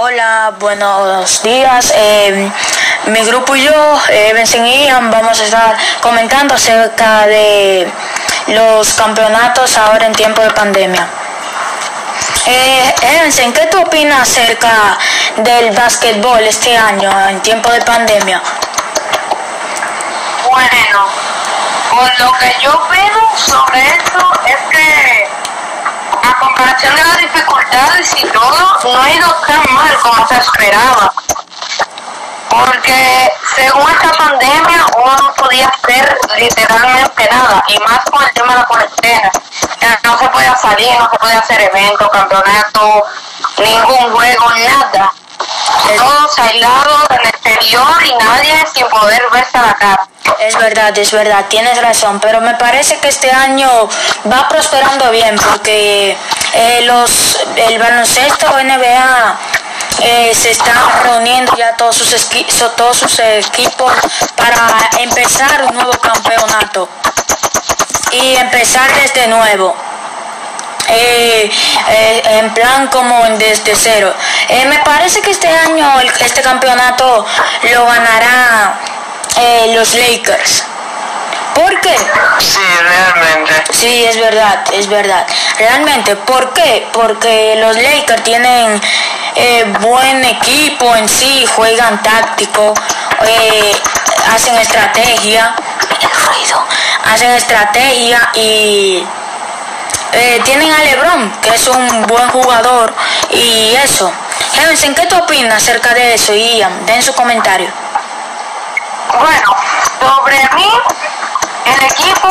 Hola, buenos días. Eh, mi grupo y yo, eh, Benson y Ian, vamos a estar comentando acerca de los campeonatos ahora en tiempo de pandemia. Eh, Benson, ¿qué tú opinas acerca del básquetbol este año en tiempo de pandemia? Bueno, pues lo que yo opino sobre esto es que comparación de las dificultades y todo, no ha ido tan mal como se esperaba. Porque según esta pandemia uno no podía hacer literalmente nada, y más con el tema de la cuarentena. No se podía salir, no se podía hacer eventos, campeonatos, ningún juego, nada. Todos aislados en el exterior y nadie sin poder verse la cara. Es verdad, es verdad, tienes razón, pero me parece que este año va prosperando bien porque eh, los el baloncesto NBA eh, se están reuniendo ya todos sus esqui- todos sus equipos para empezar un nuevo campeonato y empezar desde nuevo. Eh, eh, en plan como desde cero. Eh, me parece que este año el- este campeonato lo ganará los Lakers. ¿Por qué? Sí, realmente. Sí, es verdad, es verdad. Realmente, ¿por qué? Porque los Lakers tienen buen equipo en sí, juegan táctico, eh, hacen estrategia, el ruido, hacen estrategia y eh, tienen a LeBron, que es un buen jugador y eso. Heavensen, ¿qué tú opinas acerca de eso? Ian, den su comentario. Bueno, sobre mí, el equipo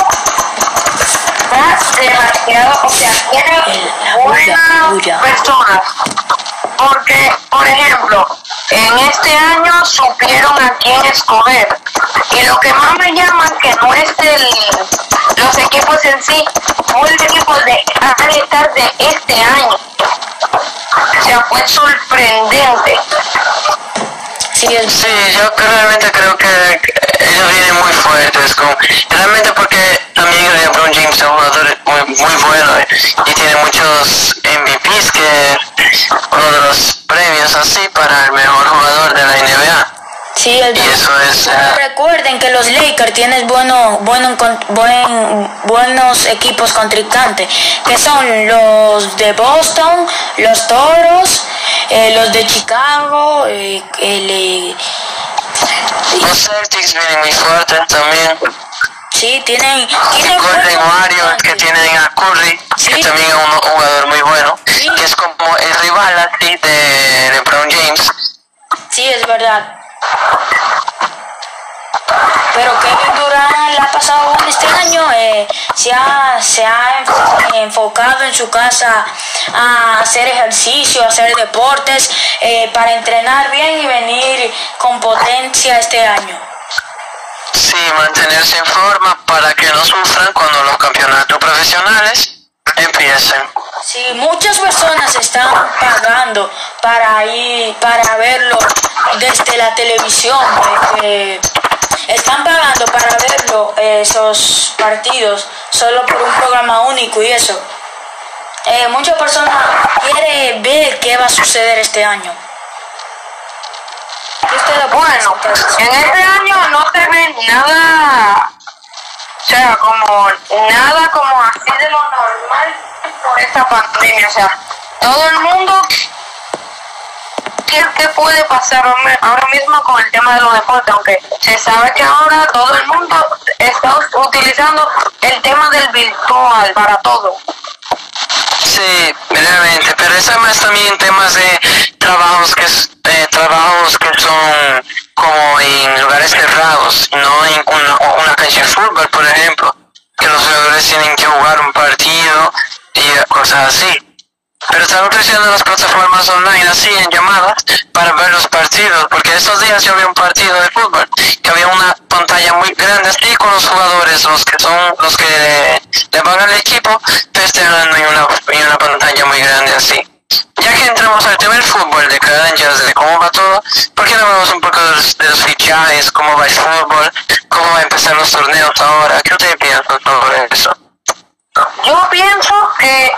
está demasiado, o sea, tiene buenas personas. Porque, por ejemplo, en este año supieron a quién escoger. Y lo que más me llama que no es el, los equipos en sí, fue el equipo de estar de este año. O sea, fue sorprendente. Sí, yo realmente creo que ellos vienen muy fuertes. Realmente porque también LeBron James es un jugador muy, muy bueno y tiene muchos MVPs que uno de los premios así para el mejor jugador de la NBA. Sí, es Y eso es... Eh, recuerden que los Lakers tienen bueno, bueno, buen, buenos equipos contrincantes, que son los de Boston, los Toros, eh, los de Chicago, eh, el, eh, los Celtics vienen muy fuertes también. sí, tienen, tienen Golden Warriors que tienen a Curry, Sí. que también es un, un jugador muy bueno, Sí. que es como el rival así de LeBron James. Sí, es verdad. Pero Kevin Durant la ha pasado este año, eh, se, ha, se ha enfo- enfocado en su casa a hacer ejercicio, a hacer deportes, eh, para entrenar bien y venir con potencia este año. Sí, mantenerse en forma para que no sufran cuando los campeonatos profesionales empiecen. Sí, muchas personas están para ir, para verlo desde la televisión. están pagando para verlo eh, esos partidos solo por un programa único y eso. Eh, muchas personas quieren ver qué va a suceder este año. ¿Qué usted opina Bueno, eso? en este año no se ve nada, o sea, como nada como así de lo normal por esta pandemia. O sea, todo el mundo, ¿qué, qué puede pasar ahora mismo con el tema de los deportes? Aunque se sabe que ahora todo el mundo está utilizando el tema del virtual para todo. Sí, realmente, pero es más también temas de trabajos que eh, trabajos que son como en lugares cerrados, no en una, una cancha de fútbol, por ejemplo, que los jugadores tienen que jugar un partido y cosas así. Pero están utilizando las plataformas online así en llamadas para ver los partidos, porque estos días yo vi un partido de fútbol que había una pantalla muy grande así con los jugadores, los que son los que le, van al equipo, festejando en una, en una pantalla muy grande así. Ya que entramos al tema del fútbol, de canchas, de cómo va todo, ¿por qué no hablamos un poco de los, de los fichajes, cómo va el fútbol, cómo va a empezar los torneos ahora? ¿Qué ustedes piensan sobre eso? Yo pienso que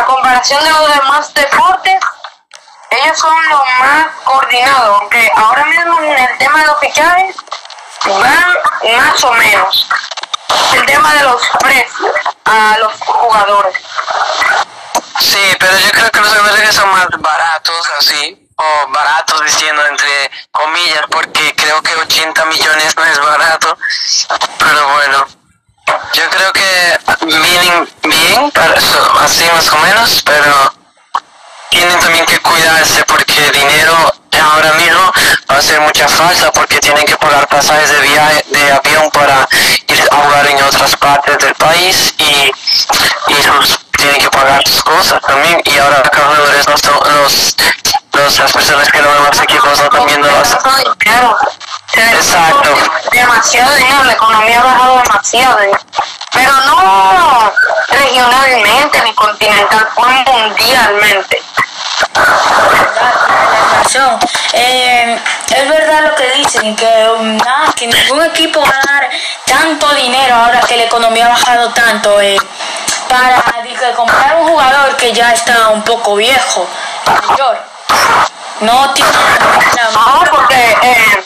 a comparación de los demás deportes, ellos son los más coordinados, aunque ahora mismo en el tema de los fichajes van más o menos. El tema de los precios a los jugadores. Sí, pero yo creo que los jugadores son más baratos, así, o baratos diciendo entre comillas, porque creo que 80 millones no es barato, pero bueno, yo creo que vienen bien, para eso, así más o menos, pero tienen también que cuidarse porque dinero ahora mismo va a ser mucha falta porque tienen que pagar pasajes de viaje de avión para ir a jugar en otras partes del país y, y tienen que pagar sus cosas también y ahora los no son los, los las personas que no van a los equipos no están viendo las Claro. Exacto. Demasiado dinero, la economía ha bajado demasiado. Pero no regionalmente ni continental, fue mundialmente. Eh, es verdad lo que dicen, que, um, nada, que ningún equipo va a dar tanto dinero ahora que la economía ha bajado tanto eh, para di que comprar un jugador que ya está un poco viejo, mayor. No tiene nada No, más porque eh,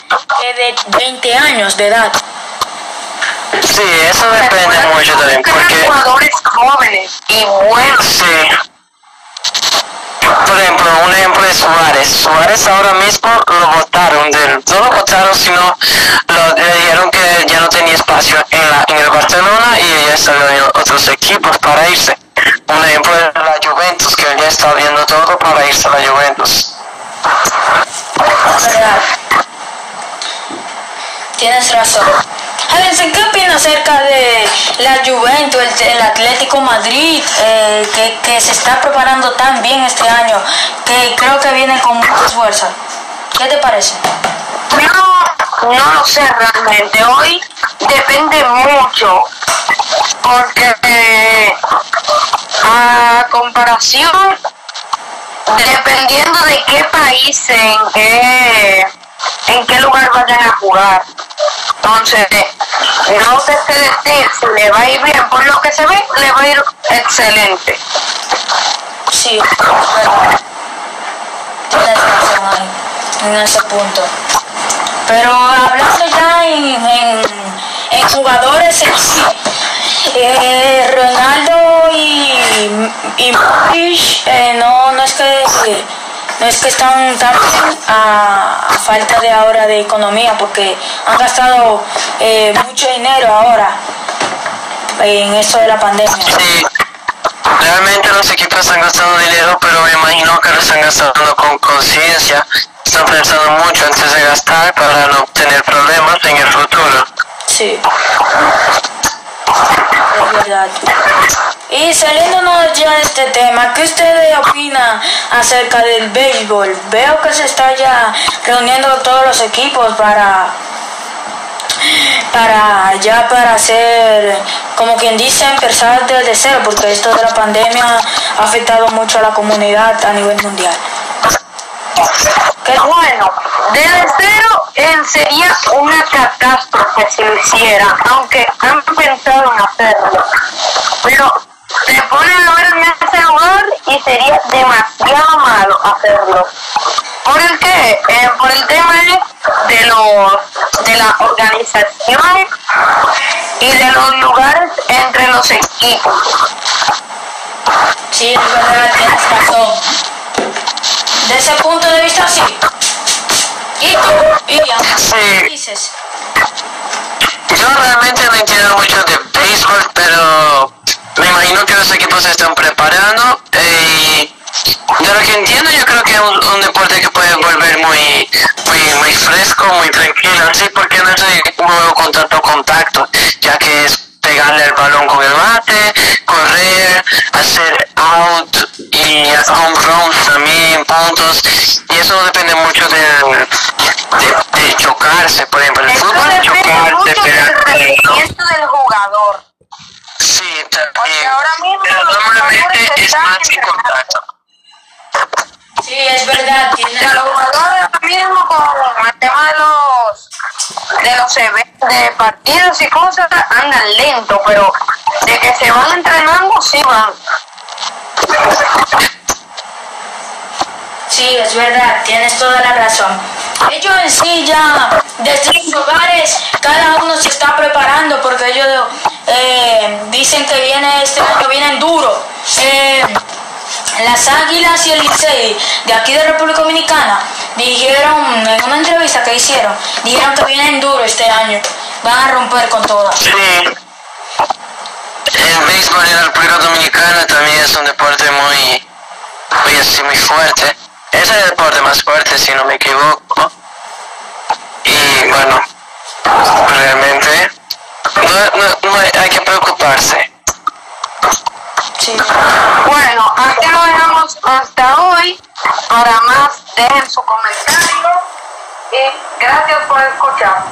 de 20 años de edad. sí eso depende mucho también porque jugadores jóvenes y buenos. Sí. Por ejemplo, un ejemplo es Suárez. Suárez ahora mismo lo votaron no lo votaron, sino lo, le dijeron que ya no tenía espacio en, la, en el Barcelona y ya salió en otros equipos para irse. Un ejemplo es la Juventus, que ya está viendo todo para irse a la Juventus. Tienes razón. Alonso, ¿qué opinas acerca de la Juventus, el, Atlético Madrid, eh, que, se está preparando tan bien este año, que creo que viene con mucha fuerza? ¿Qué te parece? Yo no lo sé realmente. Hoy depende mucho. Porque eh, a comparación, dependiendo de qué país, en qué, en qué lugar vayan a jugar. Entonces, no te sé decir si le va a ir bien. Por lo que se ve, le va a ir excelente. Sí, en ese punto. Pero hablando ya en, en, en jugadores en sí, eh, Ronaldo y, y eh, no, no es que no es que están tan a, a falta de ahora de economía porque han gastado eh, mucho dinero ahora en esto de la pandemia. Sí, realmente los equipos están gastando dinero, pero me imagino que lo están gastando con conciencia. Están pensando mucho antes de gastar para no tener problemas en el futuro. Sí. Es verdad. Y saliéndonos ya de este tema, ¿qué usted opina acerca del béisbol? Veo que se está ya reuniendo todos los equipos para para ya para hacer como quien dice empezar desde cero porque esto de la pandemia ha afectado mucho a la comunidad a nivel mundial. ¿Qué- Bueno, desde cero sería una catástrofe si lo hiciera, aunque han pensado en hacerlo. Pero se ponen a ver en ese lugar y sería demasiado malo hacerlo. ¿Por el qué? Eh, por el tema de los de la organización y de los lugares entre los equipos. Sí, es verdad, tienes razón. De ese punto de vista, sí. Yo realmente no entiendo mucho de béisbol, pero me imagino que los equipos se están preparando. eh, Y de lo que entiendo, yo creo que es un, deporte que puede volver muy, muy, muy fresco, muy tranquilo, sí, porque no es un con tanto contacto, ya que es pegarle el balón con el bate, correr, hacer out y home runs también, puntos, y eso depende mucho de, mucho del rendimiento del jugador. Sí, Porque también. ahora mismo Pero los normalmente es más sin entrenando. contacto. Sí, es verdad, sea, los jugadores ahora mismo con el tema de los de los eventos, de partidos y cosas andan lento, pero de que se van entrenando sí van. Sí, es verdad, tienes toda la razón. Ellos en sí ya, desde sus hogares, cada uno se está preparando porque ellos eh, dicen que viene este año, vienen duro. Eh, las Águilas y el Licey de aquí de República Dominicana dijeron en una entrevista que hicieron, dijeron que vienen duro este año, van a romper con todas. Sí. El béisbol en la República Dominicana también es un deporte muy, muy, muy fuerte. Es el deporte más fuerte, si no me equivoco. Y bueno, realmente no, no, no hay, que preocuparse. Sí. Bueno, aquí lo dejamos hasta hoy. Para más, dejen su comentario. Y gracias por escuchar.